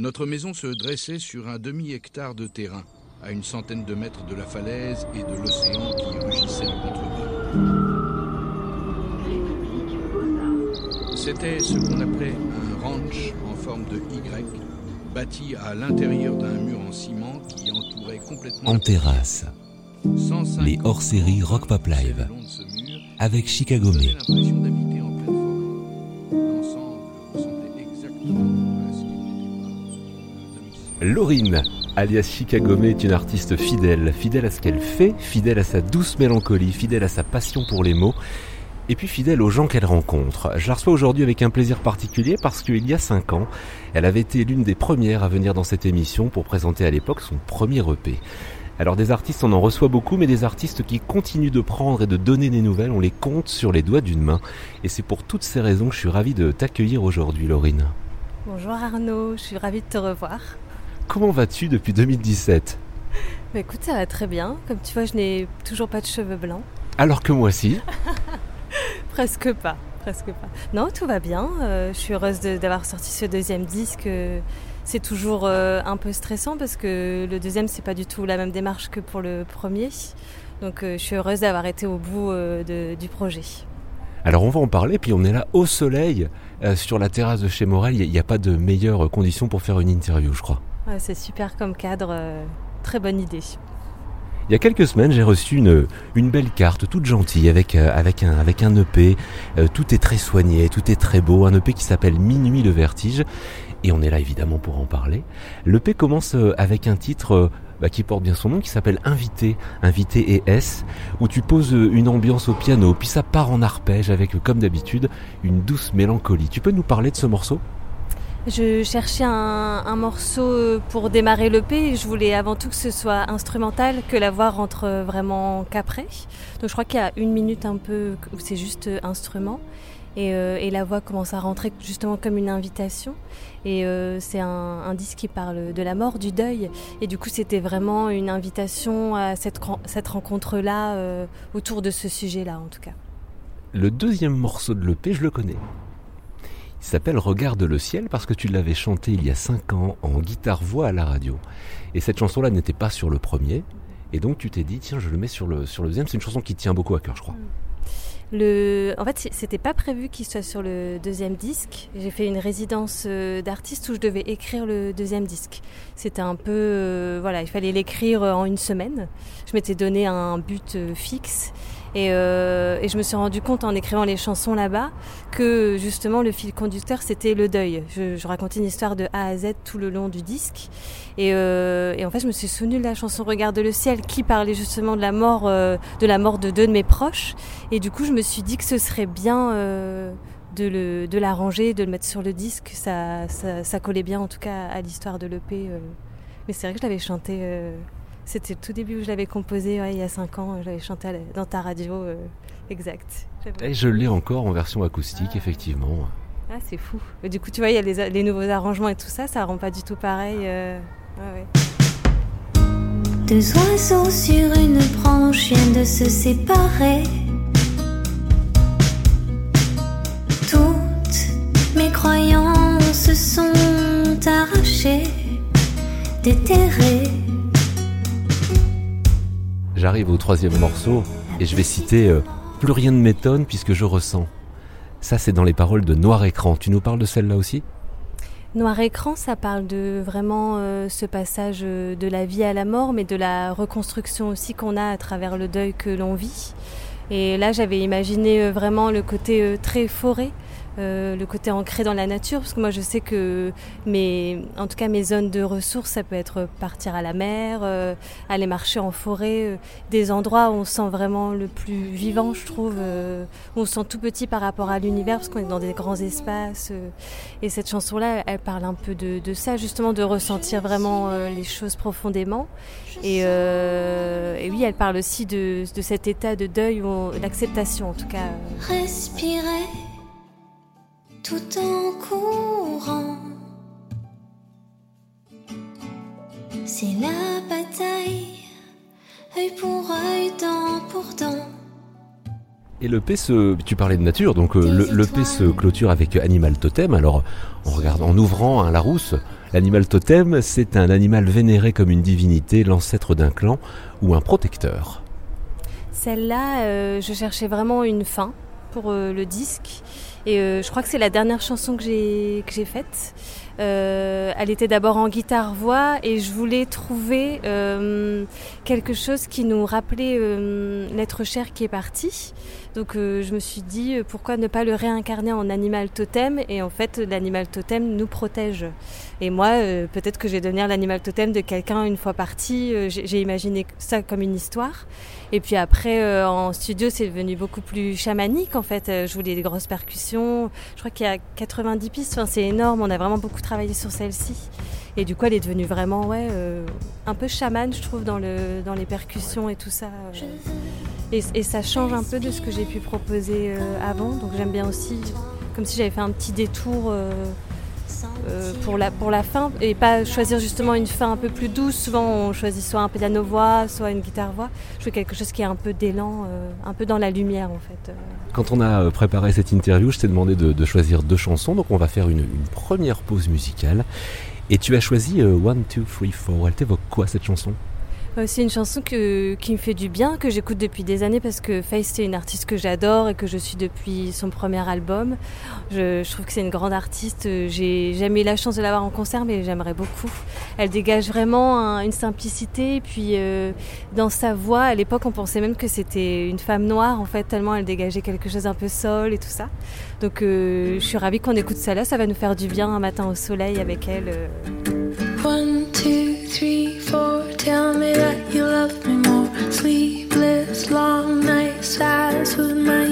Notre maison se dressait sur un demi-hectare de terrain, à une centaine de mètres de la falaise et de l'océan qui rugissait en contrebas. C'était ce qu'on appelait un ranch en forme de Y, bâti à l'intérieur d'un mur en ciment qui entourait complètement... En terrasse, 105 les hors-séries Rock Pop Live avec Chicago May. Laurine, alias Chicago May, est une artiste fidèle, fidèle à ce qu'elle fait, fidèle à sa douce mélancolie, fidèle à sa passion pour les mots, et puis fidèle aux gens qu'elle rencontre. Je la reçois aujourd'hui avec un plaisir particulier parce qu'il y a 5 ans, elle avait été l'une des premières à venir dans cette émission pour présenter à l'époque son premier EP. Alors des artistes, on en reçoit beaucoup, mais des artistes qui continuent de prendre et de donner des nouvelles, on les compte sur les doigts d'une main. Et c'est pour toutes ces raisons que je suis ravi de t'accueillir aujourd'hui, Laurine. Bonjour Arnaud, je suis ravie de te revoir. Comment vas-tu depuis 2017 Bah écoute, ça va très bien. Comme tu vois, je n'ai toujours pas de cheveux blancs. Alors que moi aussi. Presque pas, presque pas. Non, tout va bien. Euh, je suis heureuse d'avoir sorti ce deuxième disque. C'est toujours euh, un peu stressant parce que le deuxième, c'est pas du tout la même démarche que pour le premier. Donc euh, je suis heureuse d'avoir été au bout de- du projet. Alors on va en parler, puis on est là au soleil, euh, sur la terrasse de chez Morel. Il n'y a, pas de meilleures conditions pour faire une interview, je crois. C'est super comme cadre. euh, très bonne idée. Il y a quelques semaines, j'ai reçu une, une belle carte toute gentille avec, euh, avec, un, avec un EP. Euh, tout est très soigné, tout est très beau. Un EP qui s'appelle Minuit le Vertige. Et on est là évidemment pour en parler. L'EP commence avec un titre bah, qui porte bien son nom, qui s'appelle Invité, Invité et S, où tu poses une ambiance au piano, puis ça part en arpège avec, comme d'habitude, une douce mélancolie. Tu peux nous parler de ce morceau? Je cherchais un, morceau euh, pour démarrer l'EP je voulais avant tout que ce soit instrumental, que la voix rentre euh, vraiment qu'après. Donc je crois qu'il y a une minute un peu où c'est juste euh, instrument et, la voix commence à rentrer justement comme une invitation. Et c'est un, disque qui parle de la mort, du deuil. Et du coup c'était vraiment une invitation à cette, ren- cette rencontre-là autour de ce sujet-là en tout cas. Le deuxième morceau de l'EP, je le connais. Il s'appelle Regarde le ciel parce que tu l'avais chanté il y a 5 ans en guitare-voix à la radio. Et cette chanson-là n'était pas sur le premier. Et donc tu t'es dit, tiens, je le mets sur le, sur le deuxième. C'est une chanson qui tient beaucoup à cœur, je crois. Le... En fait, c'était pas prévu qu'il soit sur le deuxième disque. J'ai fait une résidence euh, d'artiste où je devais écrire le deuxième disque. C'était un peu, euh, voilà, il fallait l'écrire en une semaine. Je m'étais donné un but euh, fixe et, euh, et je me suis rendu compte en écrivant les chansons là-bas que justement le fil conducteur c'était le deuil. Je, je racontais une histoire de A à Z tout le long du disque et, euh, et en fait je me suis souvenue de la chanson Regarde le ciel qui parlait justement de la mort, euh, de la mort de deux de mes proches. Et du coup, je me suis dit que ce serait bien euh, de, le, de l'arranger, de le mettre sur le disque. Ça, ça, ça collait bien, en tout cas, à l'histoire de l'EP. euh. Mais c'est vrai que je l'avais chanté. Euh, c'était le tout début où je l'avais composé, ouais, il y a 5 ans. Je l'avais chanté dans ta radio. euh, exact. Et je l'ai encore en version acoustique, effectivement. Ah, c'est fou. Et du coup, tu vois, il y a les, les nouveaux arrangements et tout ça. Ça rend pas du tout pareil. euh, ouais. Deux oiseaux sur une branche viennent de se séparer. Toutes mes croyances se sont arrachées, déterrées. J'arrive au troisième morceau et je vais citer euh, Plus rien ne m'étonne puisque je ressens. Ça, c'est dans les paroles de Noir Écran. Tu nous parles de celle-là aussi? Noir écran, ça parle de vraiment euh, ce passage euh, de la vie à la mort, mais de la reconstruction aussi qu'on a à travers le deuil que l'on vit. Et là, j'avais imaginé vraiment le côté très forêt, euh, le côté ancré dans la nature, parce que moi, je sais que mes, en tout cas, mes zones de ressources, ça peut être partir à la mer, euh, aller marcher en forêt, euh, des endroits où on se sent vraiment le plus vivant, je trouve, où on se sent tout petit par rapport à l'univers, parce qu'on est dans des grands espaces. et cette chanson-là, elle parle un peu de, ça, justement, de ressentir vraiment les choses profondément. Et, oui, elle parle aussi de, de cet état de deuil, d'acceptation en tout cas. Respirer tout en courant. C'est la bataille, œil pour œil, dent pour dent. Et le P se, tu parlais de nature, donc euh, le, le P se clôture avec Animal Totem. Alors, on regarde, en ouvrant un Larousse, l'animal totem, c'est un animal vénéré comme une divinité, l'ancêtre d'un clan ou un protecteur. Celle-là, euh, je cherchais vraiment une fin pour euh, le disque. Et euh, je crois que c'est la dernière chanson que j'ai que j'ai faite. Euh, elle était d'abord en guitare-voix et je voulais trouver euh, quelque chose qui nous rappelait euh, l'être cher qui est parti. Donc euh, je me suis dit euh, pourquoi ne pas le réincarner en animal totem et en fait l'animal totem nous protège. Et moi euh, peut-être que je vais devenir l'animal totem de quelqu'un une fois parti. J'ai imaginé ça comme une histoire. Et puis après, en studio, c'est devenu beaucoup plus chamanique en fait. Je voulais des grosses percussions. Je crois qu'il y a 90 pistes. Enfin, c'est énorme. On a vraiment beaucoup travaillé sur celle-ci. Et du coup, elle est devenue vraiment, ouais, euh, un peu chamane, je trouve, dans, le, dans les percussions et tout ça. euh. Et, ça change un peu de ce que j'ai pu proposer euh, avant. Donc j'aime bien aussi, comme si j'avais fait un petit détour. Euh, pour, la, pour la fin et pas choisir justement une fin un peu plus douce. Souvent on choisit soit un piano-voix, soit une guitare-voix. Je veux quelque chose qui est un peu d'élan, euh, un peu dans la lumière en fait. euh. Quand on a préparé cette interview, je t'ai demandé de, choisir deux chansons, donc on va faire une, une première pause musicale. Et tu as choisi One, Two, Three, Four. Elle t'évoque quoi cette chanson? C'est une chanson qui me fait du bien, que j'écoute depuis des années parce que Faith c'est une artiste que j'adore et que je suis depuis son premier album. Je, trouve que c'est une grande artiste. Euh, J'ai jamais eu la chance de l'avoir en concert, mais j'aimerais beaucoup. Elle dégage vraiment un- une simplicité. Puis euh, dans sa voix, à l'époque, on pensait même que c'était une femme noire en fait, tellement elle dégageait quelque chose un peu sol et tout ça. Donc euh, je suis ravie qu'on écoute ça là. Ça va nous faire du bien un matin au soleil avec elle. euh. Tell me that you love me more. Sleepless, long nights. That's what my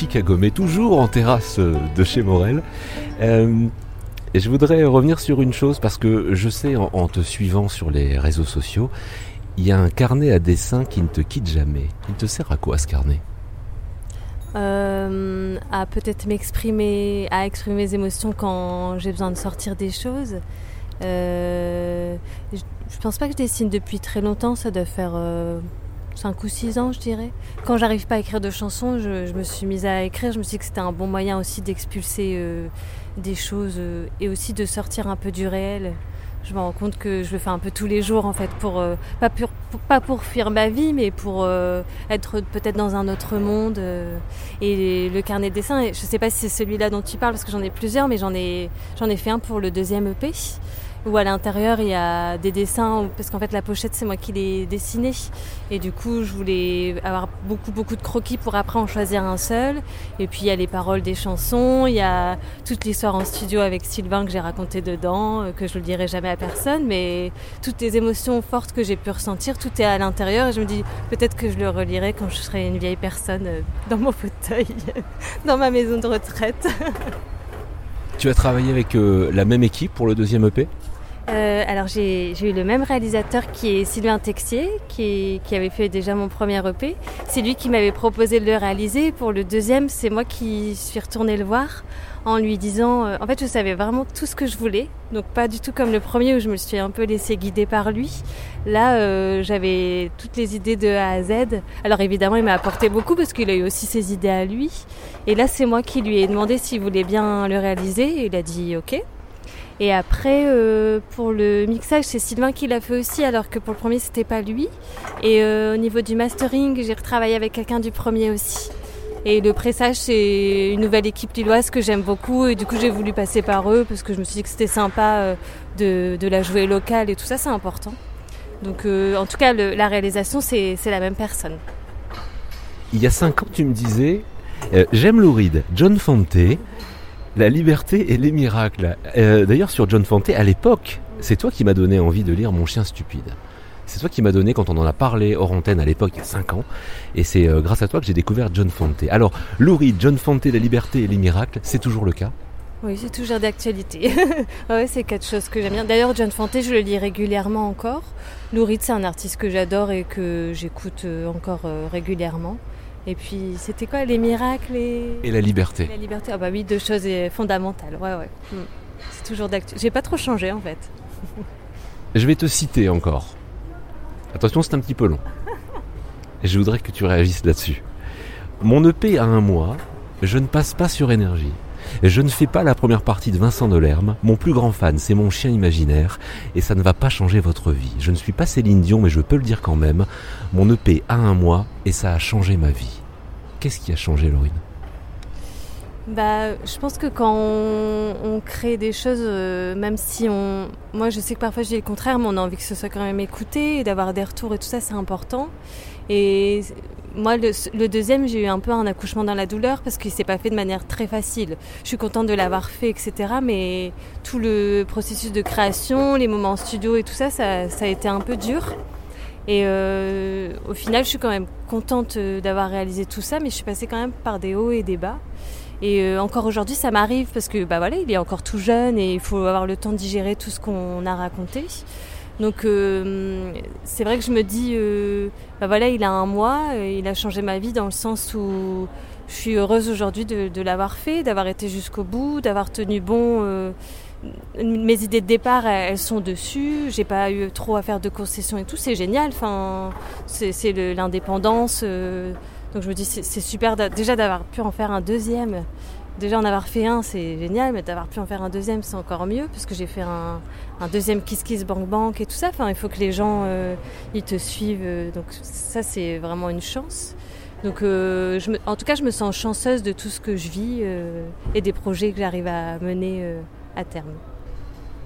Chicago, mais toujours en terrasse euh, de chez Morel. Euh, et je voudrais revenir sur une chose parce que je sais en, te suivant sur les réseaux sociaux, il y a un carnet à dessin qui ne te quitte jamais. Il te sert à quoi ce carnet? Euh, à peut-être m'exprimer, à exprimer mes émotions quand j'ai besoin de sortir des choses. Je, je pense pas que je dessine depuis très longtemps, ça doit faire 5 ou 6 ans, je dirais. Quand j'arrive pas à écrire de chansons, je, me suis mise à écrire. Je me suis dit que c'était un bon moyen aussi d'expulser euh, des choses euh, et aussi de sortir un peu du réel. Je me rends compte que je le fais un peu tous les jours en fait, pour, euh, pas, pour, pas pour fuir ma vie, mais pour être peut-être dans un autre monde. et le carnet de dessin, je sais pas si c'est celui-là dont tu parles parce que j'en ai plusieurs, mais j'en ai, j'en ai fait un pour le deuxième EP où à l'intérieur il y a des dessins, parce qu'en fait la pochette c'est moi qui l'ai dessinée. Et du coup je voulais avoir beaucoup beaucoup de croquis pour après en choisir un seul. Et puis il y a les paroles des chansons, il y a toute l'histoire en studio avec Sylvain que j'ai raconté dedans, euh, que je le dirai jamais à personne. Mais toutes les émotions fortes que j'ai pu ressentir, tout est à l'intérieur. Et je me dis peut-être que je le relirai quand je serai une vieille personne euh, dans mon fauteuil, dans ma maison de retraite. Tu as travaillé avec euh, la même équipe pour le deuxième EP Euh, alors j'ai eu le même réalisateur qui est Sylvain Texier, qui avait fait déjà mon premier EP. C'est lui qui m'avait proposé de le réaliser. Pour le deuxième, c'est moi qui suis retournée le voir en lui disant... euh, en fait, je savais vraiment tout ce que je voulais. Donc pas du tout comme le premier où je me suis un peu laissée guider par lui. Là, euh, j'avais toutes les idées de A à Z. Alors évidemment, il m'a apporté beaucoup parce qu'il a eu aussi ses idées à lui. Et là, c'est moi qui lui ai demandé s'il voulait bien le réaliser. Et il a dit OK. Et après, euh, pour le mixage, c'est Sylvain qui l'a fait aussi, alors que pour le premier, c'était pas lui. Et euh, au niveau du mastering, j'ai retravaillé avec quelqu'un du premier aussi. Et le pressage, c'est une nouvelle équipe lilloise que j'aime beaucoup. Et du coup, j'ai voulu passer par eux parce que je me suis dit que c'était sympa euh, de, de la jouer locale et tout ça, c'est important. Donc, en tout cas, la réalisation, c'est la même personne. Il y a cinq ans, tu me disais, j'aime Lou Reed, John Fante, la liberté et les miracles. Euh, D'ailleurs, sur John Fante, à l'époque, c'est toi qui m'as donné envie de lire Mon chien stupide. C'est toi qui m'as donné quand on en a parlé hors antenne à l'époque, il y a 5 ans. Et c'est euh, grâce à toi que j'ai découvert John Fante. Alors, Lou Reed, John Fante, la liberté et les miracles, c'est toujours le cas? Oui, c'est toujours d'actualité. ouais, c'est quelque chose que j'aime bien. D'ailleurs, John Fante, je le lis régulièrement encore. Lou Reed, c'est un artiste que j'adore et que j'écoute euh, encore régulièrement. Et puis, c'était quoi Les miracles et... Et la liberté. la liberté Ah bah oui, deux choses fondamentales. Ouais, ouais. Mm. C'est toujours d'actualité. J'ai pas trop changé, en fait. Je vais te citer encore. Attention, c'est un petit peu long. Je voudrais que tu réagisses là-dessus. Mon EP a un mois, je ne passe pas sur énergie. Je ne fais pas la première partie de Vincent Delerme. Mon plus grand fan, c'est mon chien imaginaire. Et ça ne va pas changer votre vie. Je ne suis pas Céline Dion, mais je peux le dire quand même. Mon EP a un mois et ça a changé ma vie. Qu'est-ce qui a changé, Laurine? Bah, je pense que quand on, crée des choses, euh, même si on... Moi, je sais que parfois je dis le contraire, mais on a envie que ce soit quand même écouté et d'avoir des retours et tout ça, c'est important. Et moi, le, deuxième, j'ai eu un peu un accouchement dans la douleur parce qu'il s'est pas fait de manière très facile. Je suis contente de l'avoir fait, etc. Mais tout le processus de création, les moments en studio et tout ça, ça, ça a été un peu dur. Et euh, au final, je suis quand même contente euh, d'avoir réalisé tout ça, mais je suis passée quand même par des hauts et des bas. Et euh, encore aujourd'hui, ça m'arrive parce que bah voilà, il est encore tout jeune et il faut avoir le temps de digérer tout ce qu'on a raconté. Donc euh, c'est vrai que je me dis, bah voilà, il a un mois, euh, il a changé ma vie dans le sens où je suis heureuse aujourd'hui de, l'avoir fait, d'avoir été jusqu'au bout, d'avoir tenu bon. mes idées de départ, elles sont dessus. J'ai pas eu trop à faire de concessions et tout. C'est génial. Enfin, c'est l'indépendance. donc je me dis, c'est super déjà d'avoir pu en faire un deuxième. Déjà en avoir fait un, c'est génial, mais d'avoir pu en faire un deuxième, c'est encore mieux, parce que j'ai fait un, deuxième Kiss Kiss Bank Bank et tout ça. Enfin, il faut que les gens, euh, ils te suivent. euh, donc ça, c'est vraiment une chance. Donc, euh, en tout cas, je me sens chanceuse de tout ce que je vis et des projets que j'arrive à mener à terme.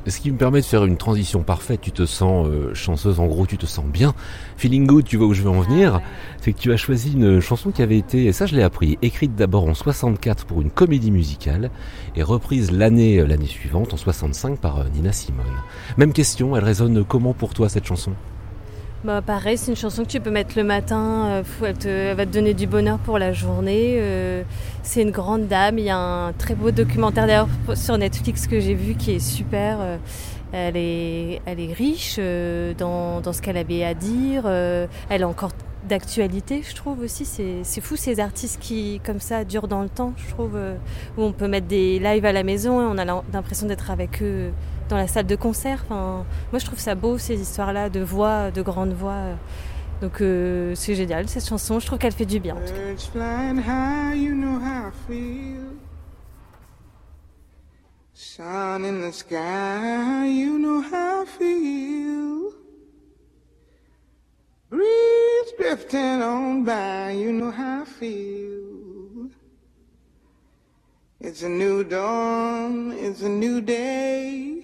Ce qui me permet de faire une transition parfaite, tu te sens euh, chanceuse, en gros tu te sens bien. Feeling good, tu vois où je veux en venir. C'est que tu as choisi une chanson qui avait été, ça je l'ai appris, écrite d'abord en 64 pour une comédie musicale et reprise l'année euh, l'année suivante en 65 par euh, Nina Simone. Même question, elle résonne comment pour toi cette chanson? Bah pareil, c'est une chanson que tu peux mettre le matin, euh, elle, va te donner du bonheur pour la journée. euh, c'est une grande dame, il y a un très beau documentaire d'ailleurs sur Netflix que j'ai vu qui est super. euh, elle est, elle est riche dans, dans ce qu'elle avait à dire. elle est encore d'actualité, je trouve aussi. C'est fou ces artistes qui, comme ça, durent dans le temps, je trouve, où on peut mettre des lives à la maison et on a l'impression d'être avec eux dans la salle de concert. Enfin, moi, je trouve ça beau, ces histoires-là de voix, de grandes voix. Donc, euh, c'est génial, cette chanson. Je trouve qu'elle fait du bien. en tout cas. Breeze drifting on by, you know how I feel. It's a new dawn, it's a new day.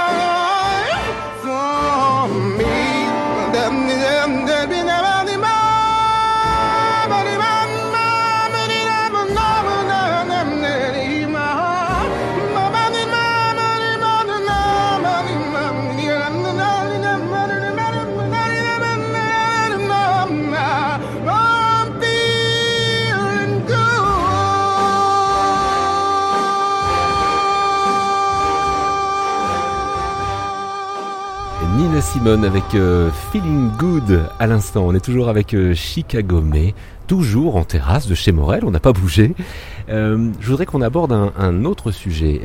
Avec euh, Feeling Good à l'instant. On est toujours avec euh, Chicago May, toujours en terrasse de chez Morel, on n'a pas bougé. Euh, je voudrais qu'on aborde un, autre sujet.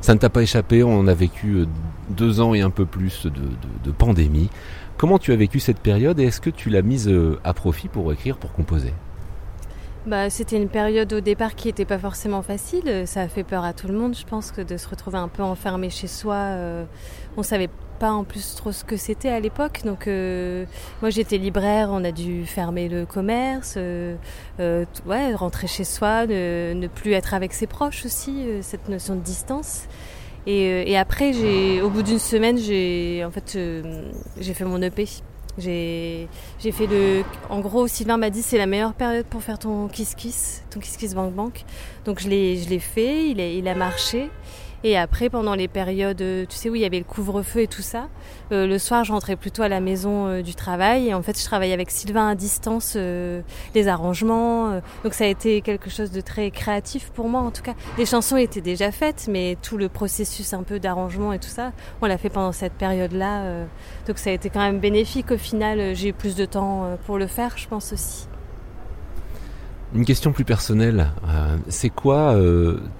Ça ne t'a pas échappé, on a vécu deux ans et un peu plus de, pandémie. Comment tu as vécu cette période et est-ce que tu l'as mise à profit pour écrire, pour composer? Bah, c'était une période au départ qui n'était pas forcément facile. Ça a fait peur à tout le monde, je pense, que de se retrouver un peu enfermé chez soi. euh, on savait pas en plus trop ce que c'était à l'époque. Donc, euh, moi, j'étais libraire. On a dû fermer le commerce, euh, euh, ouais, rentrer chez soi, ne, ne plus être avec ses proches aussi. euh, cette notion de distance. Et, et après, j'ai, au bout d'une semaine, j'ai, en fait, j'ai fait mon EP. J'ai, fait le. En gros, Sylvain m'a dit c'est la meilleure période pour faire ton kiss kiss, ton kiss kiss bank bank. Donc je l'ai, je l'ai fait, il a, il a marché. Et après, pendant les périodes, euh, tu sais, où il y avait le couvre-feu et tout ça, euh, le soir, je rentrais plutôt à la maison euh, du travail. Et en fait, je travaillais avec Sylvain à distance, les arrangements. donc ça a été quelque chose de très créatif pour moi, en tout cas. Les chansons étaient déjà faites, mais tout le processus un peu d'arrangement et tout ça, on l'a fait pendant cette période-là. donc ça a été quand même bénéfique au final. J'ai eu plus de temps pour le faire, je pense aussi. Une question plus personnelle. c'est quoi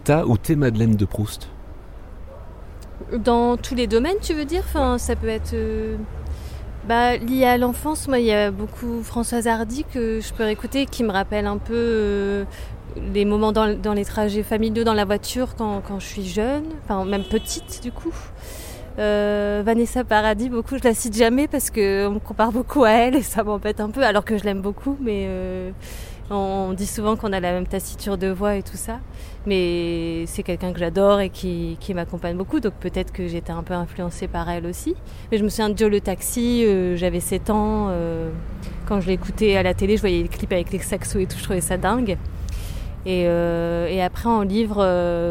ta ou tes Madeleine de Proust? Dans tous les domaines, tu veux dire? Enfin, Ça peut être euh, bah, lié à l'enfance. Moi, il y a beaucoup Françoise Hardy que je peux réécouter qui me rappelle un peu euh, les moments dans, les trajets familiaux dans la voiture quand, je suis jeune, enfin même petite du coup. Euh, Vanessa Paradis, beaucoup, je la cite jamais parce qu'on me compare beaucoup à elle et ça m'embête un peu, alors que je l'aime beaucoup, mais on dit souvent qu'on a la même taciture de voix et tout ça. Mais c'est quelqu'un que j'adore et qui, m'accompagne beaucoup, donc peut-être que j'étais un peu influencée par elle aussi. Mais je me souviens de Joe le Taxi, euh, j'avais 7 ans, euh, quand je l'écoutais à la télé, je voyais les clips avec les saxos et tout, je trouvais ça dingue. Et, euh, après en livre,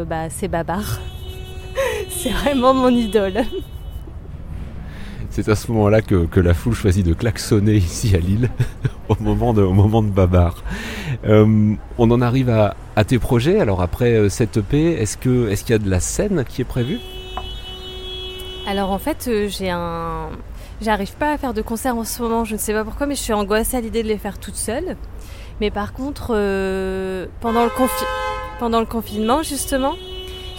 bah, c'est Babar. c'est vraiment mon idole. C'est à ce moment-là que, la foule choisit de klaxonner ici à Lille, au, moment de, au moment de Babar. Euh, on en arrive à, tes projets. Alors après euh, cette EP, est-ce qu'il y a de la scène qui est prévue? Alors en fait, euh, j'ai un. J'arrive pas à faire de concert en ce moment, je ne sais pas pourquoi, mais je suis angoissée à l'idée de les faire toute seule. Mais par contre, pendant, le confinement, justement,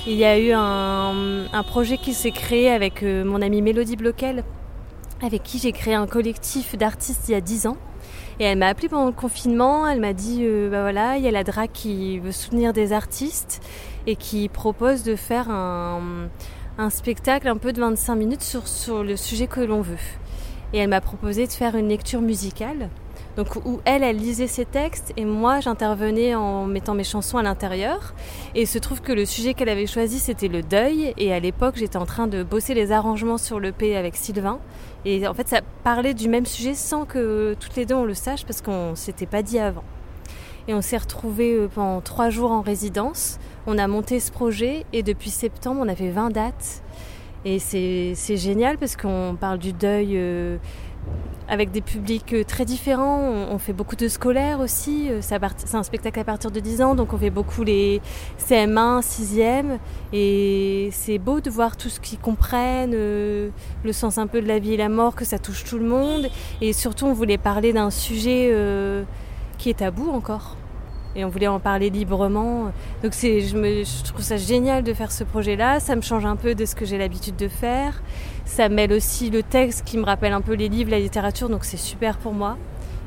il y a eu un, projet qui s'est créé avec mon amie Mélodie Bloquel, avec qui j'ai créé un collectif d'artistes il y a 10 ans. Et elle m'a appelé pendant le confinement, elle m'a dit, euh, bah voilà, il y a la DRAC qui veut soutenir des artistes et qui propose de faire un, spectacle un peu de 25 minutes sur, sur le sujet que l'on veut. Et elle m'a proposé de faire une lecture musicale. Donc où elle, elle lisait ses textes et moi j'intervenais en mettant mes chansons à l'intérieur. Et il se trouve que le sujet qu'elle avait choisi c'était le deuil. Et à l'époque j'étais en train de bosser les arrangements sur le P avec Sylvain. Et en fait ça parlait du même sujet sans que toutes les deux on le sache parce qu'on s'était pas dit avant. Et on s'est retrouvés euh, pendant trois jours en résidence. On a monté ce projet et depuis septembre on a fait 20 dates. Et c'est c'est génial parce qu'on parle du deuil euh, avec des publics euh, très différents. On, fait beaucoup de scolaires aussi. Euh, C'est un spectacle à partir de 10 ans, donc on fait beaucoup les CM1, 6e. Et c'est beau de voir tout ce qu'ils comprennent, euh, le sens un peu de la vie et la mort, que ça touche tout le monde. Et surtout, on voulait parler d'un sujet qui est tabou encore. Et on voulait en parler librement. Donc c'est, je, trouve ça génial de faire ce projet-là. Ça me change un peu de ce que j'ai l'habitude de faire. Ça mêle aussi le texte qui me rappelle un peu les livres, la littérature, donc c'est super pour moi.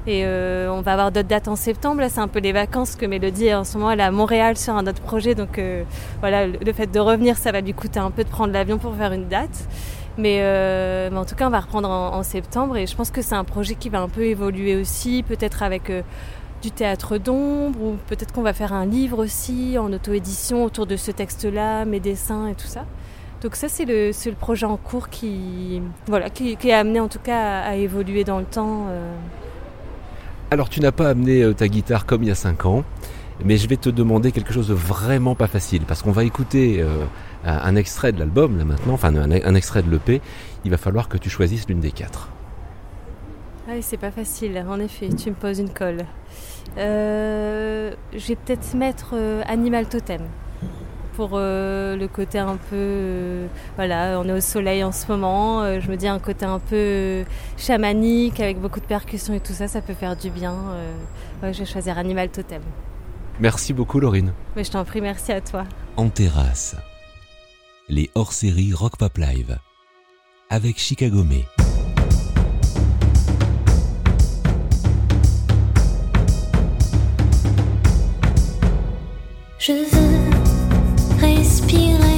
Et euh, on va avoir d'autres dates en septembre. Là, c'est un peu les vacances que Mélodie, en ce moment, elle est à Montréal sur un autre projet. Donc euh, voilà, le, fait de revenir, ça va lui coûter un peu de prendre l'avion pour faire une date. Mais, euh, en tout cas, on va reprendre en, septembre. Et je pense que c'est un projet qui va un peu évoluer aussi, peut-être avec du théâtre d'ombre, ou peut-être qu'on va faire un livre aussi en auto-édition autour de ce texte-là, mes dessins et tout ça. Donc ça, c'est le, le projet en cours qui, voilà, qui, amené en tout cas à, évoluer dans le temps. euh. Alors tu n'as pas amené euh, ta guitare comme il y a 5 ans, mais je vais te demander quelque chose de vraiment pas facile, parce qu'on va écouter euh, un un extrait de l'album là maintenant, enfin un, un extrait de l'EP, il va falloir que tu choisisses l'une des quatre. Oui, c'est pas facile, en effet, tu me poses une colle. Euh, je vais peut-être mettre euh, Animal Totem pour euh, le côté un peu. euh, voilà, on est au soleil en ce moment, euh, je me dis un côté un peu chamanique avec beaucoup de percussions et tout ça, ça peut faire du bien. euh. ouais, je vais choisir Animal Totem. Merci beaucoup Laurine. Mais je t'en prie, merci à toi. En terrasse. Les hors-séries Rock Pop Live. Avec Chicago May. Je veux respirer